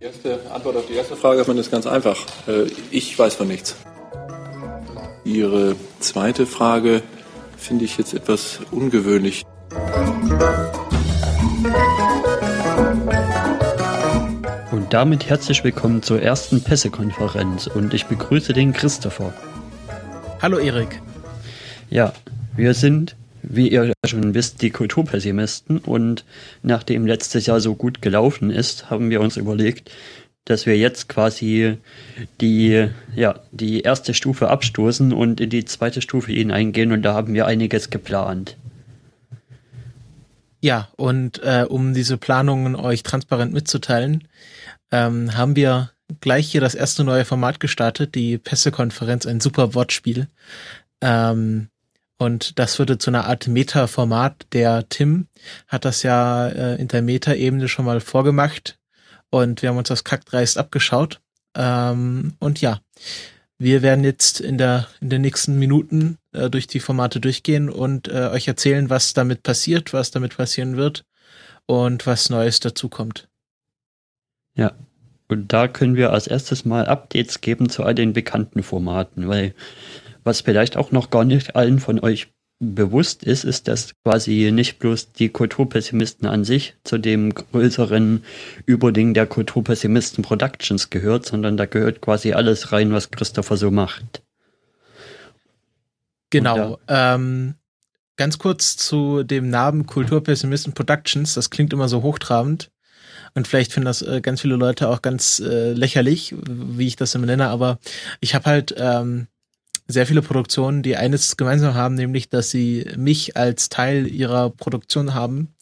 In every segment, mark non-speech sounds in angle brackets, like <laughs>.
Die erste Antwort auf die erste Frage ist ganz einfach. Äh, ich weiß von nichts. Ihre zweite Frage finde ich jetzt etwas ungewöhnlich. Und damit herzlich willkommen zur ersten Pressekonferenz und ich begrüße den Christopher. Hallo Erik. Ja, wir sind, wie ihr schon wisst, die Kulturpessimisten und nachdem letztes Jahr so gut gelaufen ist, haben wir uns überlegt, dass wir jetzt quasi die, ja, die erste Stufe abstoßen und in die zweite Stufe hineingehen und da haben wir einiges geplant. Ja, und äh, um diese Planungen euch transparent mitzuteilen, ähm, haben wir gleich hier das erste neue Format gestartet, die Pressekonferenz, ein super Wortspiel. Ähm, und das würde zu einer Art Meta-Format. Der Tim hat das ja äh, in der Meta-Ebene schon mal vorgemacht und wir haben uns das kackdreist abgeschaut. Ähm, und ja, wir werden jetzt in der in den nächsten Minuten äh, durch die Formate durchgehen und äh, euch erzählen, was damit passiert, was damit passieren wird und was Neues dazu kommt. Ja, und da können wir als erstes mal Updates geben zu all den bekannten Formaten, weil was vielleicht auch noch gar nicht allen von euch bewusst ist, ist, dass quasi nicht bloß die Kulturpessimisten an sich zu dem größeren Überding der Kulturpessimisten Productions gehört, sondern da gehört quasi alles rein, was Christopher so macht. Genau. Ähm, ganz kurz zu dem Namen Kulturpessimisten Productions. Das klingt immer so hochtrabend. Und vielleicht finden das äh, ganz viele Leute auch ganz äh, lächerlich, wie ich das immer nenne. Aber ich habe halt ähm, sehr viele Produktionen, die eines gemeinsam haben, nämlich, dass sie mich als Teil ihrer Produktion haben.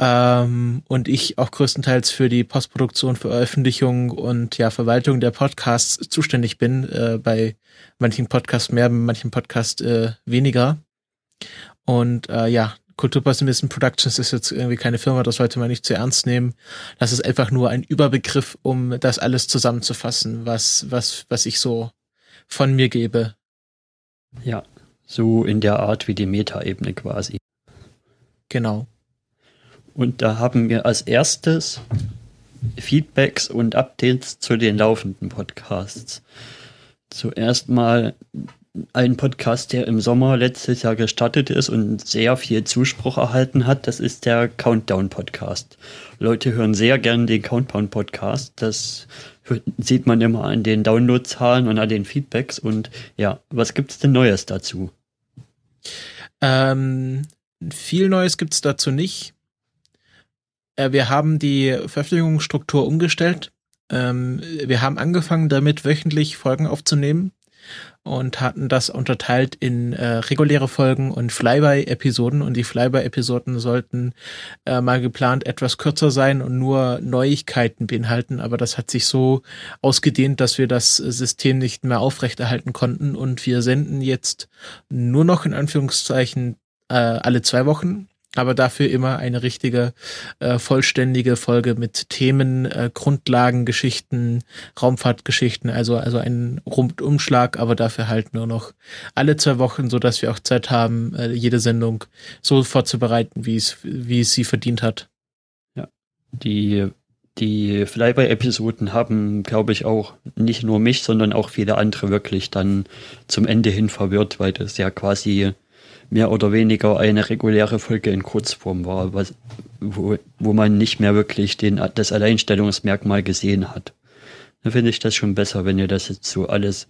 Ähm, und ich auch größtenteils für die Postproduktion, Veröffentlichung und ja, Verwaltung der Podcasts zuständig bin. Äh, bei manchen Podcasts mehr, bei manchen Podcasts äh, weniger. Und äh, ja, Kulturpessimisten Productions ist jetzt irgendwie keine Firma, das sollte man nicht zu ernst nehmen. Das ist einfach nur ein Überbegriff, um das alles zusammenzufassen, was, was, was ich so von mir gebe. Ja, so in der Art wie die Metaebene quasi. Genau. Und da haben wir als erstes Feedbacks und Updates zu den laufenden Podcasts. Zuerst mal ein Podcast, der im Sommer letztes Jahr gestartet ist und sehr viel Zuspruch erhalten hat. Das ist der Countdown Podcast. Leute hören sehr gern den Countdown Podcast. Das sieht man immer an den Downloadzahlen und an den Feedbacks. Und ja, was gibt's denn Neues dazu? Ähm, viel Neues gibt's dazu nicht. Äh, wir haben die Veröffentlichungsstruktur umgestellt. Ähm, wir haben angefangen damit, wöchentlich Folgen aufzunehmen und hatten das unterteilt in äh, reguläre Folgen und Flyby-Episoden. Und die Flyby-Episoden sollten äh, mal geplant etwas kürzer sein und nur Neuigkeiten beinhalten, aber das hat sich so ausgedehnt, dass wir das System nicht mehr aufrechterhalten konnten. Und wir senden jetzt nur noch in Anführungszeichen äh, alle zwei Wochen aber dafür immer eine richtige, äh, vollständige Folge mit Themen, äh, Grundlagen, Geschichten, Raumfahrtgeschichten, also, also ein Rundumschlag, aber dafür halt nur noch alle zwei Wochen, so dass wir auch Zeit haben, äh, jede Sendung so vorzubereiten, wie es, wie es sie verdient hat. Ja, die die Flyby-Episoden haben, glaube ich, auch nicht nur mich, sondern auch viele andere wirklich dann zum Ende hin verwirrt, weil das ja quasi mehr oder weniger eine reguläre Folge in Kurzform war, was, wo, wo man nicht mehr wirklich den, das Alleinstellungsmerkmal gesehen hat. Da finde ich das schon besser, wenn ihr das jetzt so alles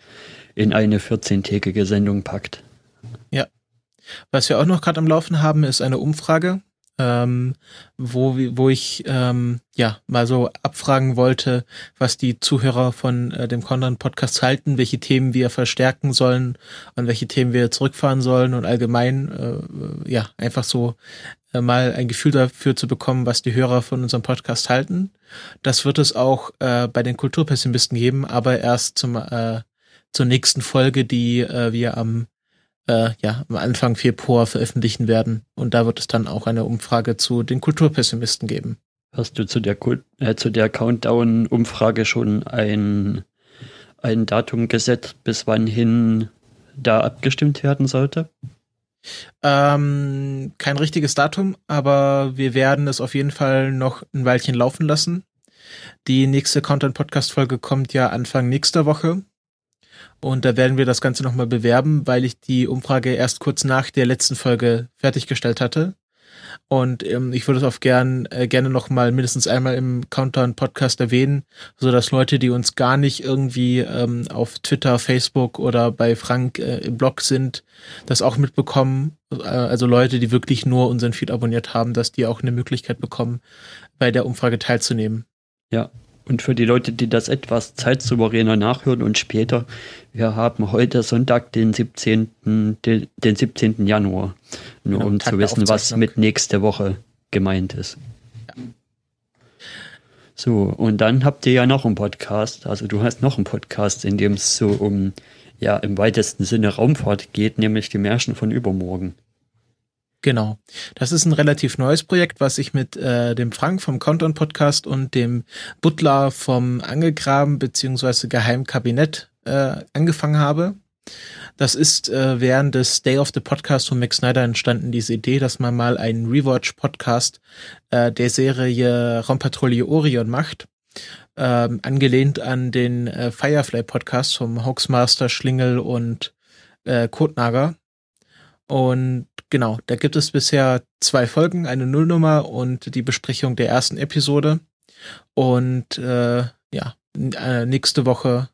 in eine 14-tägige Sendung packt. Ja. Was wir auch noch gerade am Laufen haben, ist eine Umfrage ähm, wo, wo ich ähm, ja mal so abfragen wollte, was die Zuhörer von äh, dem Condon Podcast halten, welche Themen wir verstärken sollen und welche Themen wir zurückfahren sollen und allgemein äh, ja einfach so äh, mal ein Gefühl dafür zu bekommen, was die Hörer von unserem Podcast halten. Das wird es auch äh, bei den Kulturpessimisten geben, aber erst zum äh, zur nächsten Folge, die äh, wir am äh, ja, am Anfang Februar veröffentlichen werden. Und da wird es dann auch eine Umfrage zu den Kulturpessimisten geben. Hast du zu der, äh, zu der Countdown-Umfrage schon ein, ein Datum gesetzt, bis wann hin da abgestimmt werden sollte? Ähm, kein richtiges Datum, aber wir werden es auf jeden Fall noch ein Weilchen laufen lassen. Die nächste Content-Podcast-Folge kommt ja Anfang nächster Woche. Und da werden wir das Ganze nochmal bewerben, weil ich die Umfrage erst kurz nach der letzten Folge fertiggestellt hatte. Und ähm, ich würde es auch gern, äh, gerne noch mal mindestens einmal im Countdown-Podcast erwähnen, so dass Leute, die uns gar nicht irgendwie ähm, auf Twitter, Facebook oder bei Frank äh, im Blog sind, das auch mitbekommen. Äh, also Leute, die wirklich nur unseren Feed abonniert haben, dass die auch eine Möglichkeit bekommen, bei der Umfrage teilzunehmen. Ja, und für die Leute, die das etwas zeitsouveräner nachhören und später, wir haben heute Sonntag, den 17. Den, 17. Januar. Nur genau, um Tag zu wissen, was mit nächste Woche gemeint ist. Ja. So, und dann habt ihr ja noch einen Podcast. Also du hast noch einen Podcast, in dem es so um, ja, im weitesten Sinne Raumfahrt geht, nämlich die Märchen von übermorgen. Genau. Das ist ein relativ neues Projekt, was ich mit äh, dem Frank vom Countdown Podcast und dem Butler vom Angegraben beziehungsweise Geheimkabinett äh, angefangen habe. Das ist äh, während des Day of the Podcast von Max Snyder entstanden, diese Idee, dass man mal einen Rewatch-Podcast äh, der Serie Raumpatrouille Orion macht. Ähm, angelehnt an den äh, Firefly-Podcast vom Hoaxmaster Schlingel und äh, Kotnager. Und genau, da gibt es bisher zwei Folgen, eine Nullnummer und die Besprechung der ersten Episode. Und äh, ja, äh, nächste Woche,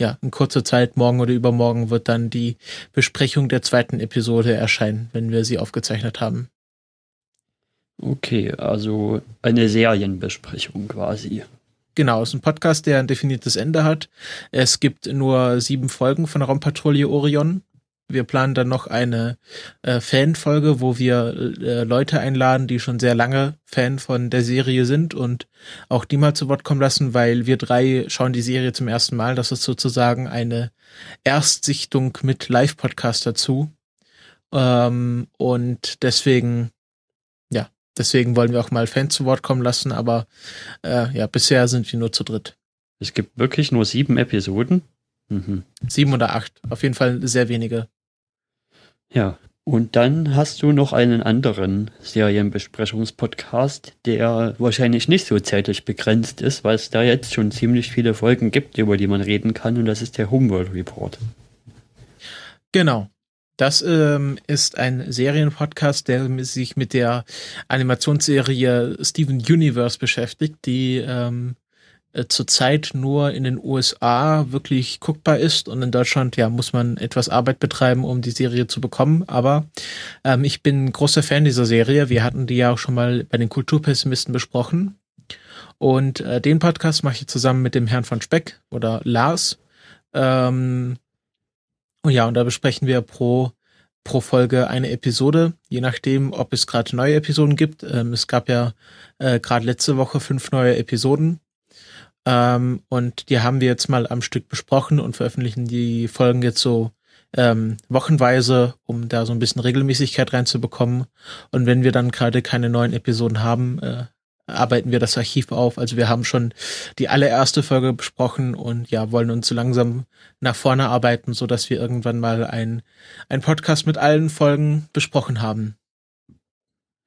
ja, in kurzer Zeit, morgen oder übermorgen, wird dann die Besprechung der zweiten Episode erscheinen, wenn wir sie aufgezeichnet haben. Okay, also eine Serienbesprechung quasi. Genau, es ist ein Podcast, der ein definiertes Ende hat. Es gibt nur sieben Folgen von Raumpatrouille Orion wir planen dann noch eine äh, Fanfolge, wo wir äh, Leute einladen, die schon sehr lange Fan von der Serie sind und auch die mal zu Wort kommen lassen, weil wir drei schauen die Serie zum ersten Mal. Das ist sozusagen eine Erstsichtung mit Live-Podcast dazu. Ähm, und deswegen, ja, deswegen wollen wir auch mal Fans zu Wort kommen lassen, aber äh, ja, bisher sind wir nur zu dritt. Es gibt wirklich nur sieben Episoden. Mhm. Sieben oder acht. Auf jeden Fall sehr wenige. Ja, und dann hast du noch einen anderen Serienbesprechungspodcast, der wahrscheinlich nicht so zeitlich begrenzt ist, weil es da jetzt schon ziemlich viele Folgen gibt, über die man reden kann, und das ist der Homeworld Report. Genau. Das ähm, ist ein Serienpodcast, der sich mit der Animationsserie Steven Universe beschäftigt, die ähm, äh, zurzeit nur in den USA wirklich guckbar ist und in Deutschland ja muss man etwas Arbeit betreiben, um die Serie zu bekommen. Aber ähm, ich bin großer Fan dieser Serie. Wir hatten die ja auch schon mal bei den Kulturpessimisten besprochen. Und äh, den Podcast mache ich zusammen mit dem Herrn von Speck oder Lars. Ähm, und ja, und da besprechen wir pro pro Folge eine Episode, je nachdem, ob es gerade neue Episoden gibt. Ähm, es gab ja äh, gerade letzte Woche fünf neue Episoden ähm, und die haben wir jetzt mal am Stück besprochen und veröffentlichen die Folgen jetzt so ähm, wochenweise, um da so ein bisschen Regelmäßigkeit reinzubekommen. Und wenn wir dann gerade keine neuen Episoden haben, äh, arbeiten wir das Archiv auf. Also wir haben schon die allererste Folge besprochen und ja, wollen uns so langsam nach vorne arbeiten, so dass wir irgendwann mal ein, ein Podcast mit allen Folgen besprochen haben.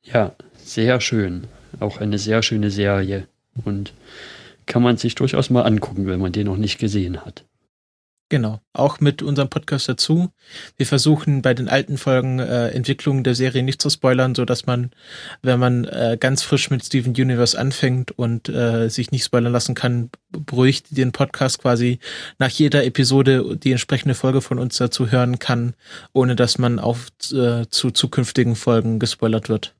Ja, sehr schön. Auch eine sehr schöne Serie. Und kann man sich durchaus mal angucken, wenn man den noch nicht gesehen hat. Genau, auch mit unserem Podcast dazu. Wir versuchen bei den alten Folgen äh, Entwicklungen der Serie nicht zu spoilern, so dass man, wenn man äh, ganz frisch mit Steven Universe anfängt und äh, sich nicht spoilern lassen kann, beruhigt den Podcast quasi nach jeder Episode die entsprechende Folge von uns dazu hören kann, ohne dass man auf äh, zu zukünftigen Folgen gespoilert wird.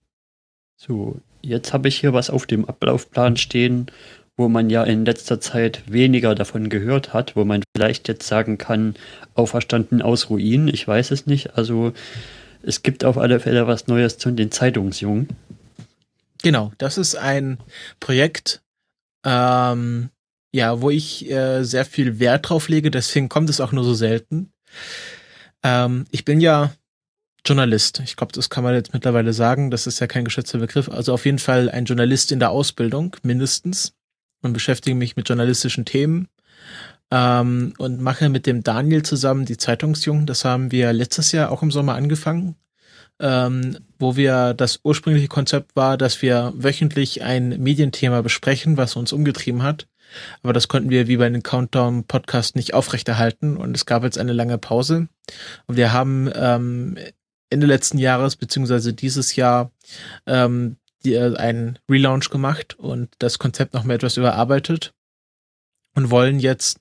So, jetzt habe ich hier was auf dem Ablaufplan stehen wo man ja in letzter Zeit weniger davon gehört hat, wo man vielleicht jetzt sagen kann, auferstanden aus Ruinen, ich weiß es nicht. Also es gibt auf alle Fälle was Neues zu den Zeitungsjungen. Genau, das ist ein Projekt, ähm, ja, wo ich äh, sehr viel Wert drauf lege, deswegen kommt es auch nur so selten. Ähm, ich bin ja Journalist. Ich glaube, das kann man jetzt mittlerweile sagen. Das ist ja kein geschützter Begriff. Also auf jeden Fall ein Journalist in der Ausbildung, mindestens und beschäftige mich mit journalistischen Themen ähm, und mache mit dem Daniel zusammen die Zeitungsjungen. Das haben wir letztes Jahr auch im Sommer angefangen. ähm, wo wir das ursprüngliche Konzept war, dass wir wöchentlich ein Medienthema besprechen, was uns umgetrieben hat. Aber das konnten wir wie bei den Countdown-Podcast nicht aufrechterhalten und es gab jetzt eine lange Pause. Und wir haben ähm, Ende letzten Jahres beziehungsweise dieses Jahr ähm, die, einen Relaunch gemacht und das Konzept noch etwas überarbeitet und wollen jetzt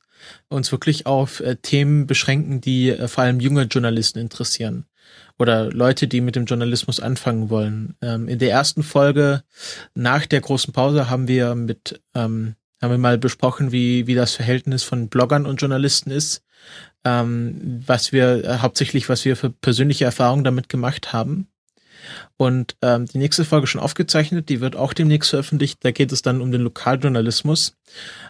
uns wirklich auf äh, Themen beschränken, die äh, vor allem junge Journalisten interessieren oder Leute, die mit dem Journalismus anfangen wollen. Ähm, in der ersten Folge nach der großen Pause haben wir mit ähm, haben wir mal besprochen, wie wie das Verhältnis von Bloggern und Journalisten ist, ähm, was wir äh, hauptsächlich was wir für persönliche Erfahrungen damit gemacht haben. Und ähm, die nächste Folge schon aufgezeichnet, die wird auch demnächst veröffentlicht. Da geht es dann um den Lokaljournalismus,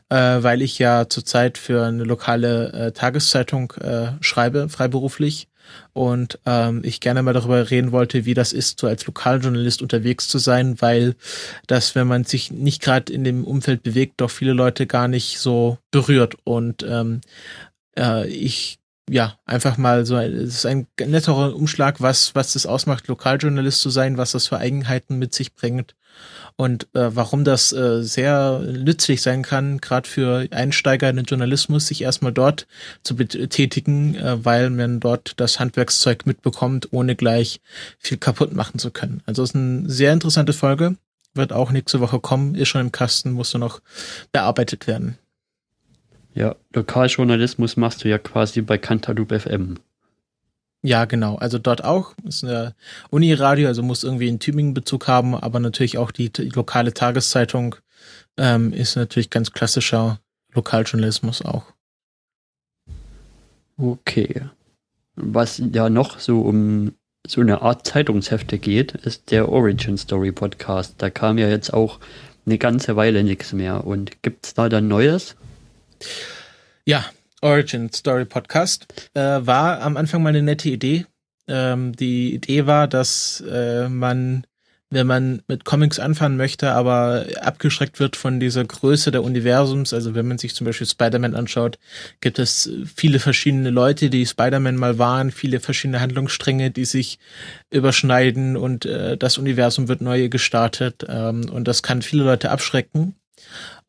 äh, weil ich ja zurzeit für eine lokale äh, Tageszeitung äh, schreibe, freiberuflich und ähm, ich gerne mal darüber reden wollte, wie das ist, so als Lokaljournalist unterwegs zu sein, weil das, wenn man sich nicht gerade in dem Umfeld bewegt, doch viele Leute gar nicht so berührt und ähm, äh, ich ja, einfach mal so, es ist ein netterer Umschlag, was, was das ausmacht, Lokaljournalist zu sein, was das für Eigenheiten mit sich bringt und äh, warum das äh, sehr nützlich sein kann, gerade für Einsteiger in den Journalismus, sich erstmal dort zu betätigen, äh, weil man dort das Handwerkszeug mitbekommt, ohne gleich viel kaputt machen zu können. Also es ist eine sehr interessante Folge, wird auch nächste Woche kommen, ist schon im Kasten, musste noch bearbeitet werden. Ja, Lokaljournalismus machst du ja quasi bei Cantaloupe FM. Ja, genau. Also dort auch. Ist eine Uniradio, also muss irgendwie einen Tübingen-Bezug haben, aber natürlich auch die, die lokale Tageszeitung ähm, ist natürlich ganz klassischer Lokaljournalismus auch. Okay. Was ja noch so um so eine Art Zeitungshefte geht, ist der Origin Story Podcast. Da kam ja jetzt auch eine ganze Weile nichts mehr. Und gibt's da dann Neues? Ja, Origin Story Podcast äh, war am Anfang mal eine nette Idee. Ähm, die Idee war, dass äh, man, wenn man mit Comics anfangen möchte, aber abgeschreckt wird von dieser Größe der Universums, also wenn man sich zum Beispiel Spider-Man anschaut, gibt es viele verschiedene Leute, die Spider-Man mal waren, viele verschiedene Handlungsstränge, die sich überschneiden und äh, das Universum wird neu gestartet ähm, und das kann viele Leute abschrecken.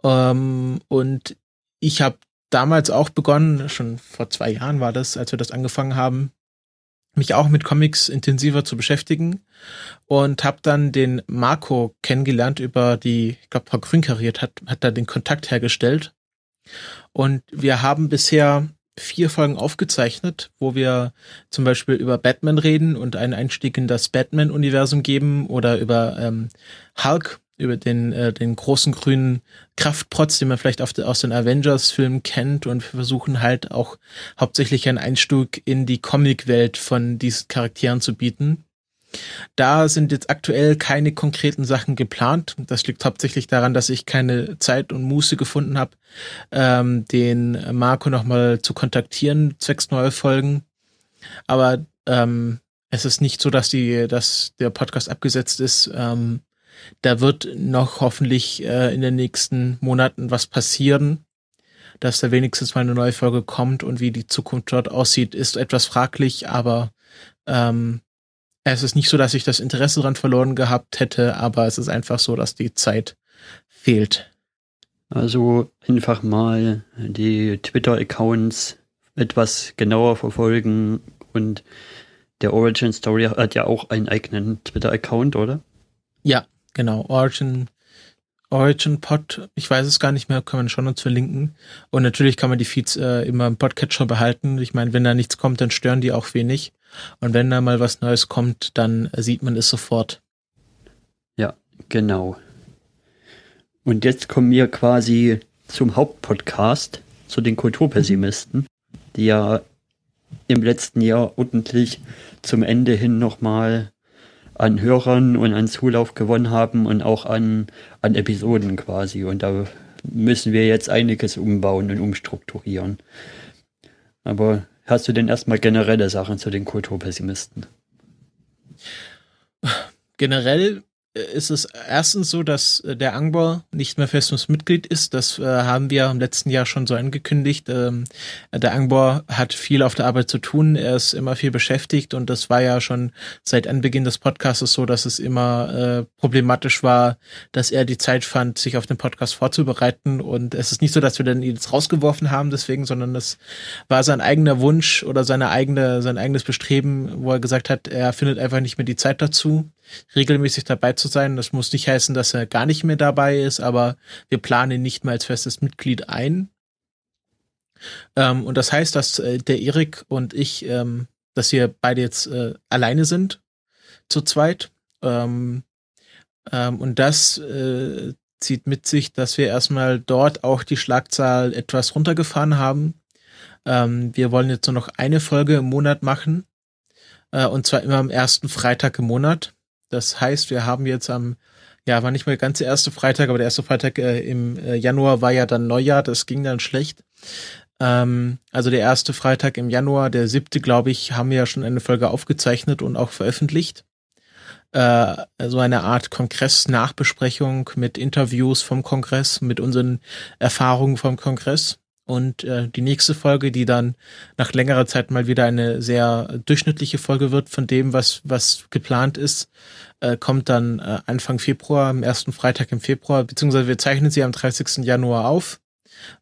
Ähm, und ich habe damals auch begonnen, schon vor zwei Jahren war das, als wir das angefangen haben, mich auch mit Comics intensiver zu beschäftigen und habe dann den Marco kennengelernt über die, ich glaube, Frau Grünkariert hat, hat da den Kontakt hergestellt. Und wir haben bisher vier Folgen aufgezeichnet, wo wir zum Beispiel über Batman reden und einen Einstieg in das Batman-Universum geben oder über ähm, Hulk über den, äh, den großen grünen Kraftprotz, den man vielleicht de, aus den Avengers-Filmen kennt und versuchen halt auch hauptsächlich einen Einstieg in die Comic-Welt von diesen Charakteren zu bieten. Da sind jetzt aktuell keine konkreten Sachen geplant. Das liegt hauptsächlich daran, dass ich keine Zeit und Muße gefunden habe, ähm, den Marco nochmal zu kontaktieren, zwecks neuer Folgen. Aber ähm, es ist nicht so, dass die, dass der Podcast abgesetzt ist. Ähm, da wird noch hoffentlich äh, in den nächsten Monaten was passieren, dass da wenigstens mal eine neue Folge kommt und wie die Zukunft dort aussieht, ist etwas fraglich, aber ähm, es ist nicht so, dass ich das Interesse daran verloren gehabt hätte, aber es ist einfach so, dass die Zeit fehlt. Also einfach mal die Twitter-Accounts etwas genauer verfolgen und der Origin Story hat ja auch einen eigenen Twitter-Account, oder? Ja, Genau, Origin, Origin Pod, ich weiß es gar nicht mehr, kann man schon uns verlinken. Und natürlich kann man die Feeds äh, immer im Podcatcher behalten. Ich meine, wenn da nichts kommt, dann stören die auch wenig. Und wenn da mal was Neues kommt, dann sieht man es sofort. Ja, genau. Und jetzt kommen wir quasi zum Hauptpodcast, zu den Kulturpessimisten, die ja im letzten Jahr ordentlich zum Ende hin nochmal an Hörern und an Zulauf gewonnen haben und auch an, an Episoden quasi. Und da müssen wir jetzt einiges umbauen und umstrukturieren. Aber hast du denn erstmal generelle Sachen zu den Kulturpessimisten? Generell ist es erstens so, dass äh, der Angbor nicht mehr festes Mitglied ist. Das äh, haben wir im letzten Jahr schon so angekündigt. Ähm, der Angbor hat viel auf der Arbeit zu tun. Er ist immer viel beschäftigt und das war ja schon seit Anbeginn des Podcasts so, dass es immer äh, problematisch war, dass er die Zeit fand, sich auf den Podcast vorzubereiten. Und es ist nicht so, dass wir dann ihn jetzt rausgeworfen haben deswegen, sondern das war sein eigener Wunsch oder seine eigene, sein eigenes Bestreben, wo er gesagt hat, er findet einfach nicht mehr die Zeit dazu regelmäßig dabei zu sein. Das muss nicht heißen, dass er gar nicht mehr dabei ist, aber wir planen ihn nicht mehr als festes Mitglied ein. Ähm, und das heißt, dass äh, der Erik und ich, ähm, dass wir beide jetzt äh, alleine sind, zu zweit. Ähm, ähm und das äh, zieht mit sich, dass wir erstmal dort auch die Schlagzahl etwas runtergefahren haben. Ähm, wir wollen jetzt nur noch eine Folge im Monat machen. Äh, und zwar immer am ersten Freitag im Monat. Das heißt, wir haben jetzt am, ja, war nicht mehr der erste Freitag, aber der erste Freitag äh, im äh, Januar war ja dann Neujahr, das ging dann schlecht. Ähm, also der erste Freitag im Januar, der siebte, glaube ich, haben wir ja schon eine Folge aufgezeichnet und auch veröffentlicht. Äh, so eine Art Kongress-Nachbesprechung mit Interviews vom Kongress, mit unseren Erfahrungen vom Kongress. Und äh, die nächste Folge, die dann nach längerer Zeit mal wieder eine sehr durchschnittliche Folge wird von dem, was, was geplant ist, äh, kommt dann äh, Anfang Februar, am ersten Freitag im Februar, beziehungsweise wir zeichnen sie am 30. Januar auf,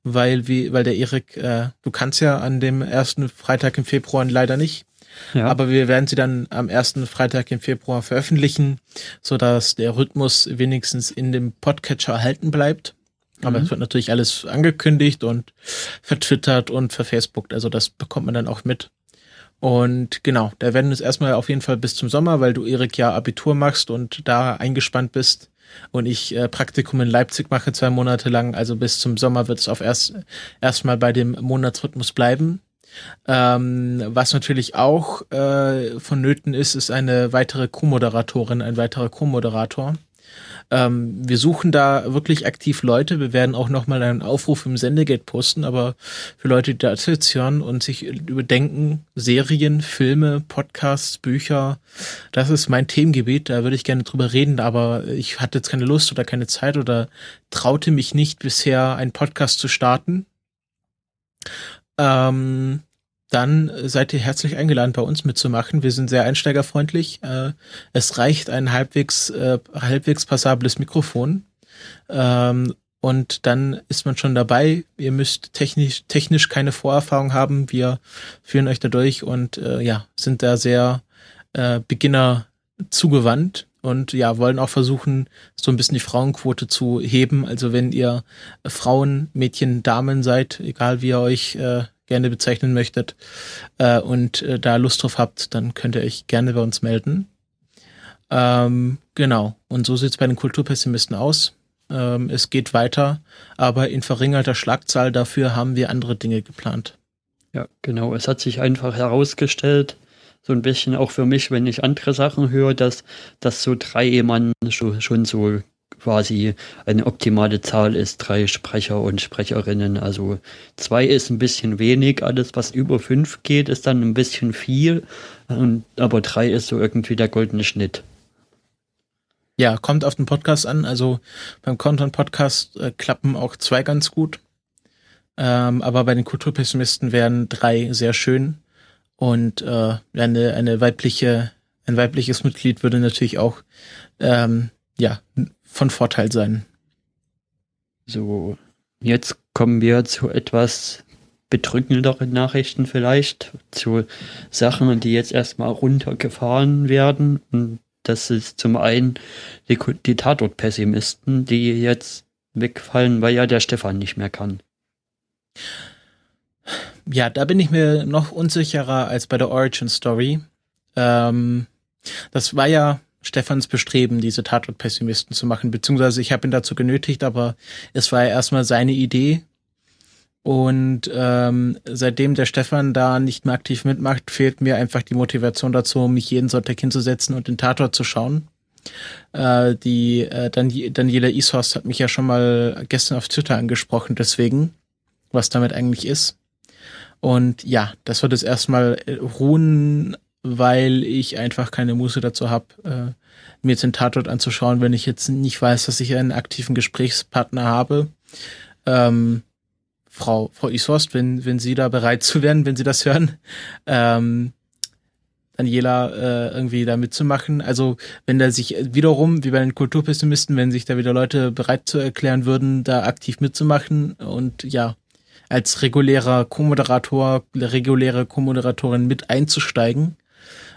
weil wie, weil der Erik, äh, du kannst ja an dem ersten Freitag im Februar leider nicht. Ja. Aber wir werden sie dann am ersten Freitag im Februar veröffentlichen, so dass der Rhythmus wenigstens in dem Podcatcher erhalten bleibt. Aber mhm. es wird natürlich alles angekündigt und vertwittert und verfacebookt. Also das bekommt man dann auch mit. Und genau, da werden es erstmal auf jeden Fall bis zum Sommer, weil du, Erik, ja Abitur machst und da eingespannt bist und ich äh, Praktikum in Leipzig mache zwei Monate lang. Also bis zum Sommer wird es auf erst erstmal bei dem Monatsrhythmus bleiben. Ähm, was natürlich auch äh, vonnöten ist, ist eine weitere Co-Moderatorin, ein weiterer Co-Moderator. Ähm, wir suchen da wirklich aktiv Leute. Wir werden auch nochmal einen Aufruf im Sendegate posten, aber für Leute, die das jetzt hören und sich überdenken, Serien, Filme, Podcasts, Bücher, das ist mein Themengebiet. Da würde ich gerne drüber reden, aber ich hatte jetzt keine Lust oder keine Zeit oder traute mich nicht bisher, einen Podcast zu starten. Ähm, dann seid ihr herzlich eingeladen, bei uns mitzumachen. Wir sind sehr einsteigerfreundlich. Äh, es reicht ein halbwegs, äh, halbwegs passables Mikrofon. Ähm, und dann ist man schon dabei. Ihr müsst technisch, technisch keine Vorerfahrung haben. Wir führen euch da durch und äh, ja, sind da sehr Beginner zugewandt und ja, wollen auch versuchen, so ein bisschen die Frauenquote zu heben. Also wenn ihr Frauen, Mädchen, Damen seid, egal wie ihr euch äh, gerne bezeichnen möchtet äh, und äh, da Lust drauf habt, dann könnt ihr euch gerne bei uns melden. Ähm, genau. Und so sieht es bei den Kulturpessimisten aus. Ähm, es geht weiter, aber in verringerter Schlagzahl dafür haben wir andere Dinge geplant. Ja, genau. Es hat sich einfach herausgestellt, so ein bisschen auch für mich, wenn ich andere Sachen höre, dass, dass so drei Mann schon, schon so quasi eine optimale Zahl ist, drei Sprecher und Sprecherinnen. Also zwei ist ein bisschen wenig, alles was über fünf geht, ist dann ein bisschen viel, und, aber drei ist so irgendwie der goldene Schnitt. Ja, kommt auf den Podcast an. Also beim Content Podcast äh, klappen auch zwei ganz gut. Ähm, aber bei den Kulturpessimisten wären drei sehr schön. Und äh, eine, eine weibliche, ein weibliches Mitglied würde natürlich auch ähm, ja, von Vorteil sein. So, jetzt kommen wir zu etwas bedrückenderen Nachrichten vielleicht, zu Sachen, die jetzt erstmal runtergefahren werden. Und das ist zum einen die, die Tatort-Pessimisten, die jetzt wegfallen, weil ja der Stefan nicht mehr kann. Ja, da bin ich mir noch unsicherer als bei der Origin Story. Ähm, das war ja Stefans Bestreben, diese Tatort-Pessimisten zu machen, beziehungsweise ich habe ihn dazu genötigt, aber es war ja erstmal seine Idee. Und ähm, seitdem der Stefan da nicht mehr aktiv mitmacht, fehlt mir einfach die Motivation dazu, mich jeden Sonntag hinzusetzen und den Tatort zu schauen. Äh, die äh, Dan Daniela Ishorst hat mich ja schon mal gestern auf Twitter angesprochen, deswegen, was damit eigentlich ist. Und ja, das wird jetzt erstmal ruhen weil ich einfach keine Muße dazu habe, äh, mir jetzt den Tatort anzuschauen, wenn ich jetzt nicht weiß, dass ich einen aktiven Gesprächspartner habe. Ähm, Frau, Frau Ishorst, wenn, wenn Sie da bereit zu werden, wenn Sie das hören, ähm, Daniela äh, irgendwie da mitzumachen. Also wenn da sich wiederum, wie bei den Kulturpessimisten, wenn sich da wieder Leute bereit zu erklären würden, da aktiv mitzumachen und ja, als regulärer Co-Moderator, reguläre Co-Moderatorin mit einzusteigen,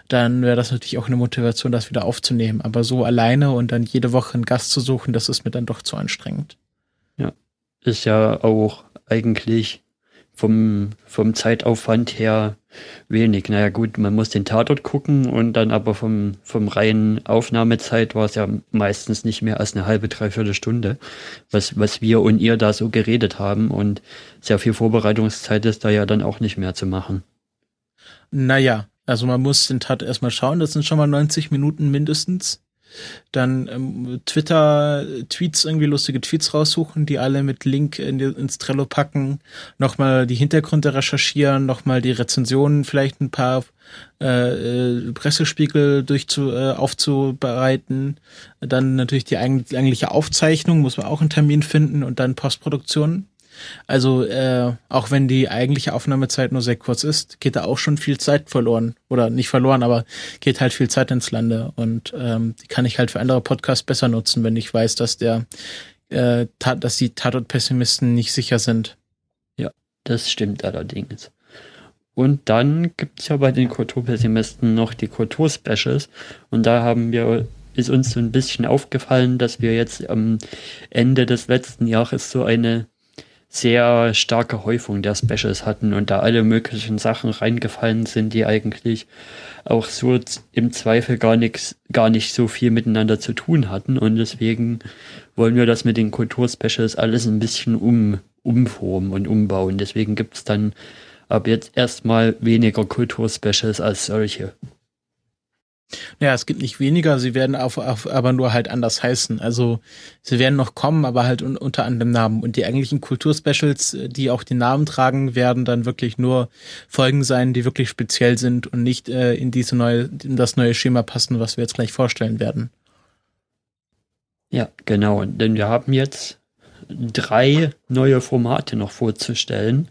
dann wäre das natürlich auch eine Motivation, das wieder aufzunehmen. Aber so alleine und dann jede Woche einen Gast zu suchen, das ist mir dann doch zu anstrengend. Ja, ist ja auch eigentlich vom, vom Zeitaufwand her wenig. Naja gut, man muss den Tatort gucken und dann aber vom, vom reinen Aufnahmezeit war es ja meistens nicht mehr als eine halbe, dreiviertel Stunde, was, was wir und ihr da so geredet haben und sehr viel Vorbereitungszeit ist da ja dann auch nicht mehr zu machen. Naja, also man muss den Tat erstmal schauen, das sind schon mal 90 Minuten mindestens. Dann ähm, Twitter, Tweets, irgendwie lustige Tweets raussuchen, die alle mit Link in die, ins Trello packen, nochmal die Hintergründe recherchieren, nochmal die Rezensionen, vielleicht ein paar äh, äh, Pressespiegel durchzu, äh, aufzubereiten. Dann natürlich die eigentliche Aufzeichnung, muss man auch einen Termin finden und dann Postproduktion. Also äh, auch wenn die eigentliche Aufnahmezeit nur sehr kurz ist, geht da auch schon viel Zeit verloren. Oder nicht verloren, aber geht halt viel Zeit ins Lande. Und ähm, die kann ich halt für andere Podcasts besser nutzen, wenn ich weiß, dass der äh, dass die Tatort-Pessimisten nicht sicher sind. Ja, das stimmt allerdings. Und dann gibt's ja bei den Kulturpessimisten noch die Kulturspecials. Und da haben wir, ist uns so ein bisschen aufgefallen, dass wir jetzt am Ende des letzten Jahres so eine sehr starke Häufung der Specials hatten und da alle möglichen Sachen reingefallen sind, die eigentlich auch so im Zweifel gar nichts, gar nicht so viel miteinander zu tun hatten. Und deswegen wollen wir das mit den Kulturspecials alles ein bisschen um, umformen und umbauen. Deswegen gibt's dann ab jetzt erstmal weniger Kulturspecials als solche. Ja, es gibt nicht weniger, sie werden auf, auf, aber nur halt anders heißen. Also sie werden noch kommen, aber halt un, unter anderem Namen. Und die eigentlichen Kulturspecials, die auch den Namen tragen, werden dann wirklich nur Folgen sein, die wirklich speziell sind und nicht äh, in diese neue, in das neue Schema passen, was wir jetzt gleich vorstellen werden. Ja, genau. Denn wir haben jetzt drei neue Formate noch vorzustellen.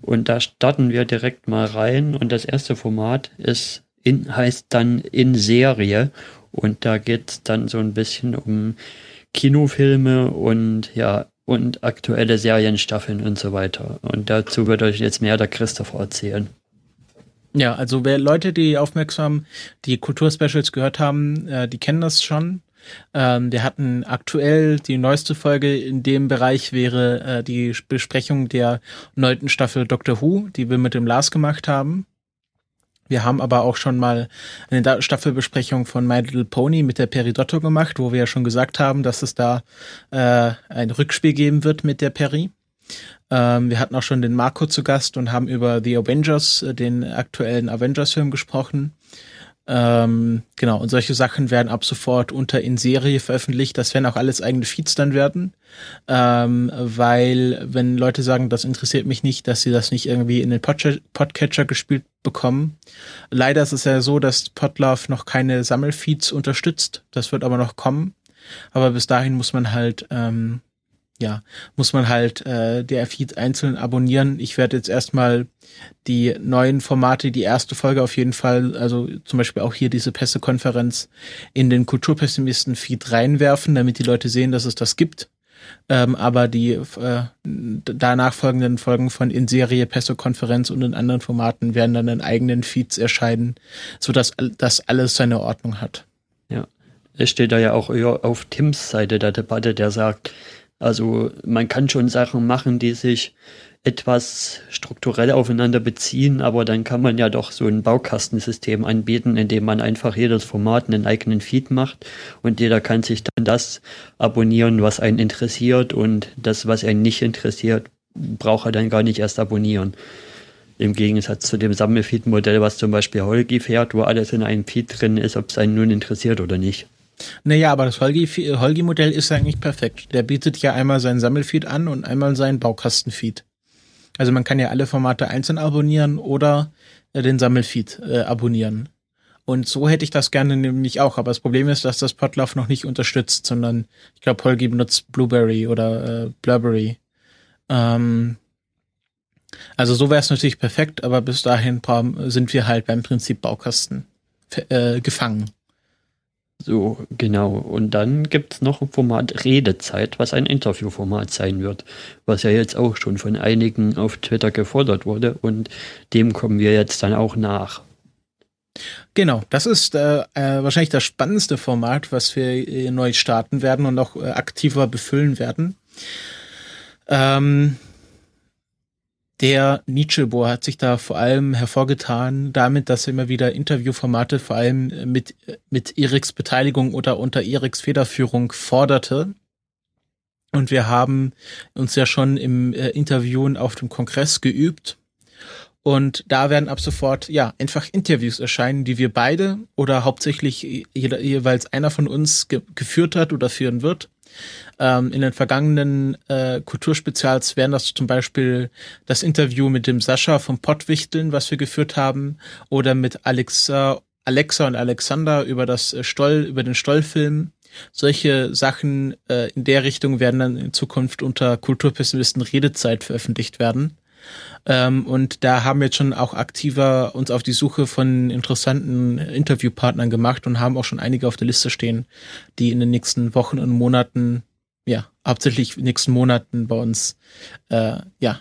Und da starten wir direkt mal rein. Und das erste Format ist in, heißt dann in Serie. Und da geht es dann so ein bisschen um Kinofilme und ja, und aktuelle Serienstaffeln und so weiter. Und dazu wird euch jetzt mehr der Christopher erzählen. Ja, also wer Leute, die aufmerksam die Kulturspecials gehört haben, äh, die kennen das schon. Ähm, wir hatten aktuell die neueste Folge in dem Bereich wäre äh, die Besprechung der neunten Staffel Doctor Who, die wir mit dem Lars gemacht haben. Wir haben aber auch schon mal eine Staffelbesprechung von My Little Pony mit der Peridotto gemacht, wo wir ja schon gesagt haben, dass es da äh, ein Rückspiel geben wird mit der Peri. Ähm, wir hatten auch schon den Marco zu Gast und haben über The Avengers, äh, den aktuellen Avengers-Film gesprochen. Ähm, genau, und solche Sachen werden ab sofort unter in Serie veröffentlicht. Das werden auch alles eigene Feeds dann werden. Ähm, weil, wenn Leute sagen, das interessiert mich nicht, dass sie das nicht irgendwie in den Podcatcher gespielt bekommen. Leider ist es ja so, dass Podlove noch keine Sammelfeeds unterstützt. Das wird aber noch kommen. Aber bis dahin muss man halt ähm, ja, muss man halt äh, der Feed einzeln abonnieren. Ich werde jetzt erstmal die neuen Formate, die erste Folge auf jeden Fall, also zum Beispiel auch hier diese Pressekonferenz in den Kulturpessimisten-Feed reinwerfen, damit die Leute sehen, dass es das gibt. Ähm, aber die äh, danach folgenden Folgen von in Serie, Pressekonferenz und in anderen Formaten werden dann in eigenen Feeds erscheinen, so dass das alles seine Ordnung hat. Ja, es steht da ja auch auf Tims Seite der Debatte, der sagt, also man kann schon Sachen machen, die sich etwas strukturell aufeinander beziehen, aber dann kann man ja doch so ein Baukastensystem anbieten, in dem man einfach jedes Format einen eigenen Feed macht und jeder kann sich dann das abonnieren, was einen interessiert und das, was einen nicht interessiert, braucht er dann gar nicht erst abonnieren. Im Gegensatz zu dem Sammelfeed-Modell, was zum Beispiel Holgi fährt, wo alles in einem Feed drin ist, ob es einen nun interessiert oder nicht. Naja, aber das Holgi-Modell ist eigentlich perfekt. Der bietet ja einmal sein Sammelfeed an und einmal seinen Baukastenfeed. Also man kann ja alle Formate einzeln abonnieren oder äh, den Sammelfeed äh, abonnieren. Und so hätte ich das gerne nämlich auch. Aber das Problem ist, dass das Potlauf noch nicht unterstützt, sondern ich glaube, Holgi benutzt Blueberry oder äh, Blurberry. Ähm, also so wäre es natürlich perfekt, aber bis dahin sind wir halt beim Prinzip Baukasten äh, gefangen. So, genau. Und dann gibt es noch ein Format Redezeit, was ein Interviewformat sein wird, was ja jetzt auch schon von einigen auf Twitter gefordert wurde und dem kommen wir jetzt dann auch nach. Genau, das ist äh, äh, wahrscheinlich das spannendste Format, was wir äh, neu starten werden und auch äh, aktiver befüllen werden. Ähm, der Nietzsche-Bohr hat sich da vor allem hervorgetan damit, dass er immer wieder Interviewformate vor allem mit, mit Eriks Beteiligung oder unter Eriks Federführung forderte. Und wir haben uns ja schon im äh, Interviewen auf dem Kongress geübt. Und da werden ab sofort, ja, einfach Interviews erscheinen, die wir beide oder hauptsächlich jeder, jeweils einer von uns ge geführt hat oder führen wird. Ähm, in den vergangenen äh, Kulturspezials wären das zum Beispiel das Interview mit dem Sascha vom Pottwichteln, was wir geführt haben, oder mit Alexa, Alexa und Alexander über das äh, Stoll, über den Stollfilm. Solche Sachen äh, in der Richtung werden dann in Zukunft unter Kulturpessimisten Redezeit veröffentlicht werden. Ähm, und da haben wir jetzt schon auch aktiver uns auf die Suche von interessanten Interviewpartnern gemacht und haben auch schon einige auf der Liste stehen, die in den nächsten Wochen und Monaten, ja, hauptsächlich nächsten Monaten bei uns, äh, ja,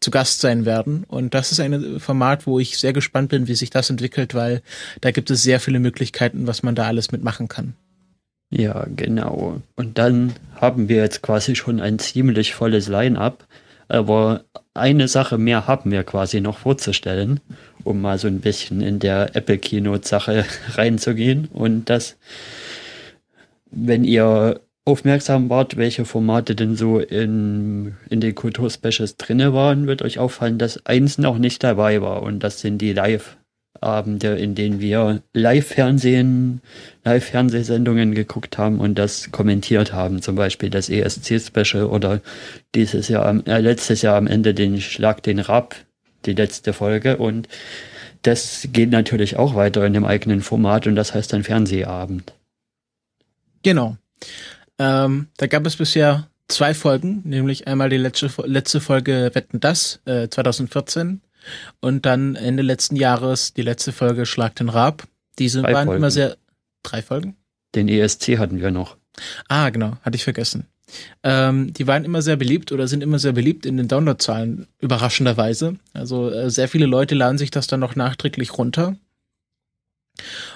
zu Gast sein werden. Und das ist ein Format, wo ich sehr gespannt bin, wie sich das entwickelt, weil da gibt es sehr viele Möglichkeiten, was man da alles mitmachen kann. Ja, genau. Und dann haben wir jetzt quasi schon ein ziemlich volles Line-up. Aber eine Sache mehr haben wir quasi noch vorzustellen, um mal so ein bisschen in der Apple Keynote Sache <laughs> reinzugehen. Und das, wenn ihr aufmerksam wart, welche Formate denn so in, in den Kulturspecials drinne waren, wird euch auffallen, dass eins noch nicht dabei war. Und das sind die Live- Abende, in denen wir Live-Fernsehen, Live-Fernsehsendungen geguckt haben und das kommentiert haben, zum Beispiel das ESC-Special oder dieses Jahr, äh, letztes Jahr am Ende den Schlag den Rab, die letzte Folge und das geht natürlich auch weiter in dem eigenen Format und das heißt dann Fernsehabend. Genau. Ähm, da gab es bisher zwei Folgen, nämlich einmal die letzte, letzte Folge Wetten das, äh, 2014 und dann Ende letzten Jahres die letzte Folge Schlag den Rab. Diese drei waren Folgen. immer sehr. Drei Folgen? Den ESC hatten wir noch. Ah, genau, hatte ich vergessen. Ähm, die waren immer sehr beliebt oder sind immer sehr beliebt in den Downloadzahlen, überraschenderweise. Also äh, sehr viele Leute laden sich das dann noch nachträglich runter.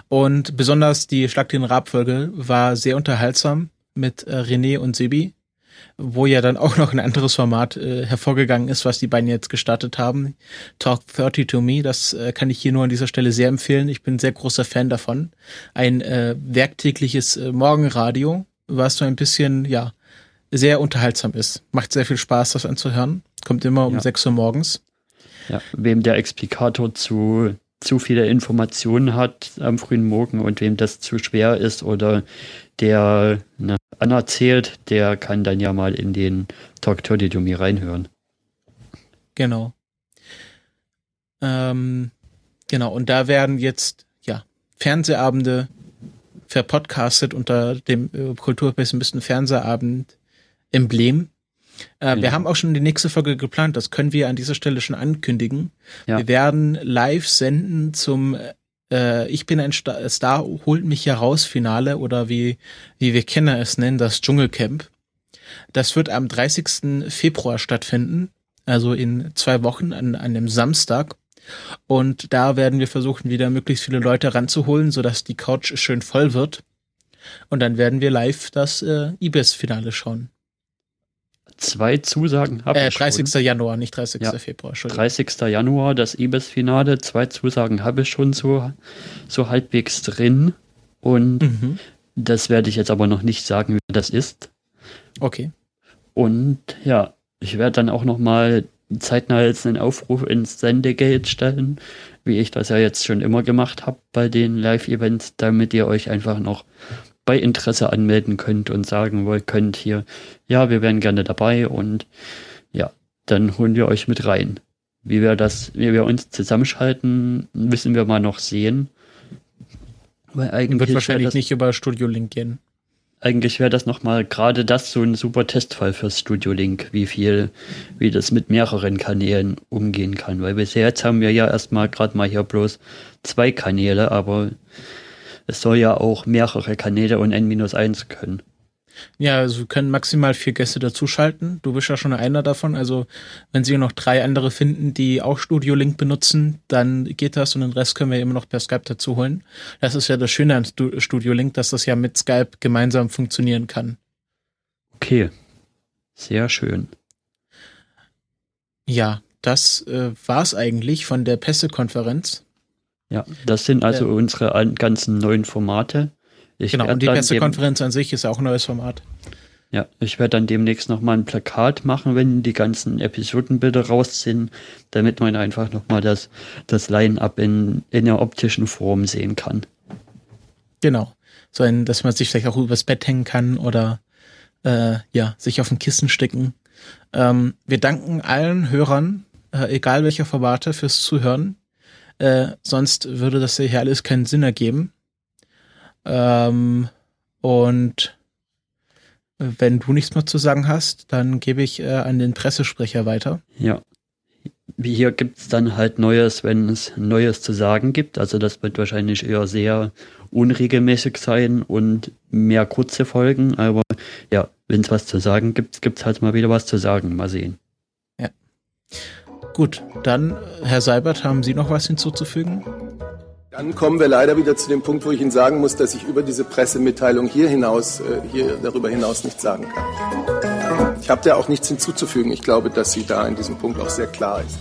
Und besonders die Schlag den Rab-Folge war sehr unterhaltsam mit äh, René und Sebi wo ja dann auch noch ein anderes Format äh, hervorgegangen ist, was die beiden jetzt gestartet haben. Talk 30 to Me, das äh, kann ich hier nur an dieser Stelle sehr empfehlen. Ich bin ein sehr großer Fan davon. Ein äh, werktägliches äh, Morgenradio, was so ein bisschen, ja, sehr unterhaltsam ist. Macht sehr viel Spaß, das anzuhören. Kommt immer um ja. 6 Uhr morgens. Ja, wem der Explikator zu zu viele Informationen hat am frühen Morgen und wem das zu schwer ist oder der ne, anerzählt, der kann dann ja mal in den Talk to Me reinhören. Genau. Ähm, genau, und da werden jetzt, ja, Fernsehabende verpodcastet unter dem äh, Kulturpessimisten Fernsehabend Emblem. Äh, ja. Wir haben auch schon die nächste Folge geplant, das können wir an dieser Stelle schon ankündigen. Ja. Wir werden live senden zum äh, Ich bin ein Star, Star, holt mich heraus Finale oder wie, wie wir Kenner es nennen, das Dschungelcamp. Das wird am 30. Februar stattfinden, also in zwei Wochen an, an einem Samstag. Und da werden wir versuchen, wieder möglichst viele Leute ranzuholen, sodass die Couch schön voll wird. Und dann werden wir live das äh, IBES-Finale schauen. Zwei Zusagen habe äh, ich 30. Schon. Januar, nicht 30. Ja, Februar. 30. Januar, das IBES-Finale. Zwei Zusagen habe ich schon so, so halbwegs drin. Und mhm. das werde ich jetzt aber noch nicht sagen, wer das ist. Okay. Und ja, ich werde dann auch noch mal zeitnah jetzt einen Aufruf ins Sendegate stellen, wie ich das ja jetzt schon immer gemacht habe bei den Live-Events, damit ihr euch einfach noch bei Interesse anmelden könnt und sagen wollt, könnt hier, ja, wir wären gerne dabei und ja, dann holen wir euch mit rein. Wie wir das, wie wir uns zusammenschalten, müssen wir mal noch sehen. Weil eigentlich wird wahrscheinlich das, nicht über Studio Link gehen. Eigentlich wäre das nochmal gerade das so ein super Testfall fürs Studio Link, wie viel, wie das mit mehreren Kanälen umgehen kann. Weil bisher jetzt haben wir ja erstmal gerade mal hier bloß zwei Kanäle, aber es soll ja auch mehrere Kanäle und N-1 können. Ja, also wir können maximal vier Gäste dazuschalten. Du bist ja schon einer davon. Also wenn Sie noch drei andere finden, die auch Studio Link benutzen, dann geht das und den Rest können wir immer noch per Skype dazu holen. Das ist ja das Schöne an Studio Link, dass das ja mit Skype gemeinsam funktionieren kann. Okay, sehr schön. Ja, das äh, war's eigentlich von der Pressekonferenz. Ja, das sind also äh, unsere ganzen neuen Formate. Ich genau, und die Pressekonferenz an sich ist auch ein neues Format. Ja, ich werde dann demnächst nochmal ein Plakat machen, wenn die ganzen Episodenbilder raus sind, damit man einfach nochmal das, das Line-Up in, in der optischen Form sehen kann. Genau. So ein, dass man sich vielleicht auch übers Bett hängen kann oder äh, ja, sich auf ein Kissen stecken. Ähm, wir danken allen Hörern, äh, egal welcher Formate, fürs Zuhören. Äh, sonst würde das hier alles keinen Sinn ergeben. Ähm, und wenn du nichts mehr zu sagen hast, dann gebe ich äh, an den Pressesprecher weiter. Ja. Wie hier gibt es dann halt Neues, wenn es Neues zu sagen gibt. Also das wird wahrscheinlich eher sehr unregelmäßig sein und mehr kurze Folgen. Aber ja, wenn es was zu sagen gibt, gibt es halt mal wieder was zu sagen. Mal sehen. Ja. Gut, dann, Herr Seibert, haben Sie noch was hinzuzufügen? Dann kommen wir leider wieder zu dem Punkt, wo ich Ihnen sagen muss, dass ich über diese Pressemitteilung hier hinaus, äh, hier darüber hinaus nichts sagen kann. Ich habe da auch nichts hinzuzufügen. Ich glaube, dass sie da in diesem Punkt auch sehr klar ist.